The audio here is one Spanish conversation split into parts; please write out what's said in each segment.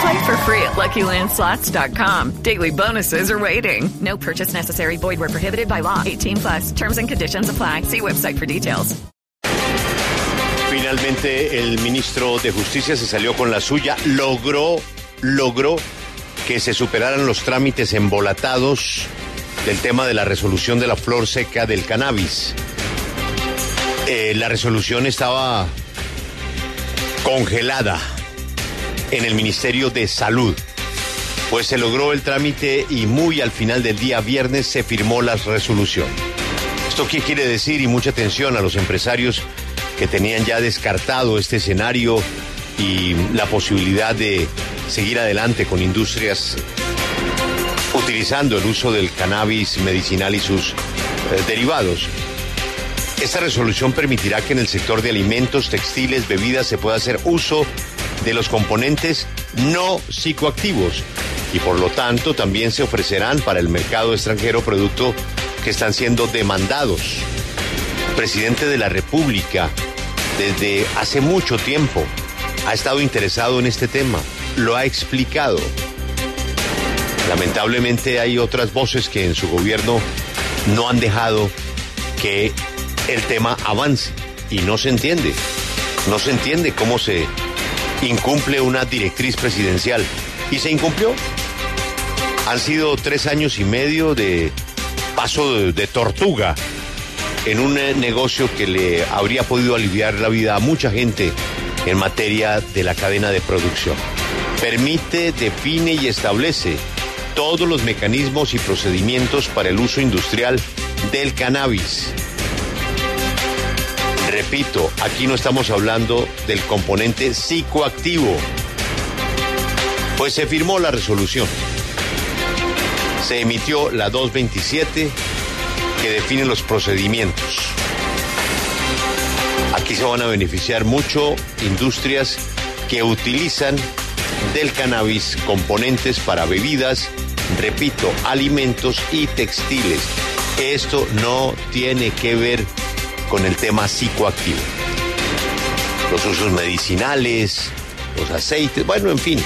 Play for free at LuckyLandSlots.com. Daily bonuses are waiting. No purchase necessary. Void where prohibited by law. 18 plus. Terms and conditions apply. See website for details. Finalmente, el ministro de Justicia se salió con la suya. Logró, logró que se superaran los trámites embolatados del tema de la resolución de la flor seca del cannabis. Eh, la resolución estaba congelada en el Ministerio de Salud. Pues se logró el trámite y muy al final del día viernes se firmó la resolución. ¿Esto qué quiere decir? Y mucha atención a los empresarios que tenían ya descartado este escenario y la posibilidad de seguir adelante con industrias utilizando el uso del cannabis medicinal y sus eh, derivados. Esta resolución permitirá que en el sector de alimentos, textiles, bebidas se pueda hacer uso de los componentes no psicoactivos y por lo tanto también se ofrecerán para el mercado extranjero productos que están siendo demandados. Presidente de la República desde hace mucho tiempo ha estado interesado en este tema, lo ha explicado. Lamentablemente hay otras voces que en su gobierno no han dejado que el tema avance y no se entiende. No se entiende cómo se incumple una directriz presidencial. Y se incumplió. Han sido tres años y medio de paso de, tortuga en un eh, negocio que le habría podido aliviar la vida a mucha gente en materia de la cadena de producción. Permite, define y establece todos los mecanismos y procedimientos para el uso industrial del cannabis. Repito, aquí no estamos hablando del componente psicoactivo. Pues se firmó la resolución. Se emitió la 227 que define los procedimientos. Aquí se van a beneficiar mucho industrias que utilizan del cannabis componentes para bebidas, repito, alimentos y textiles. Esto no tiene que ver con el tema psicoactivo. Los usos medicinales, los aceites, bueno, en fin,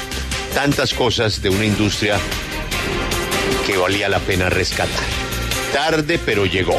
tantas cosas de una industria que valía la pena rescatar. Tarde, pero llegó.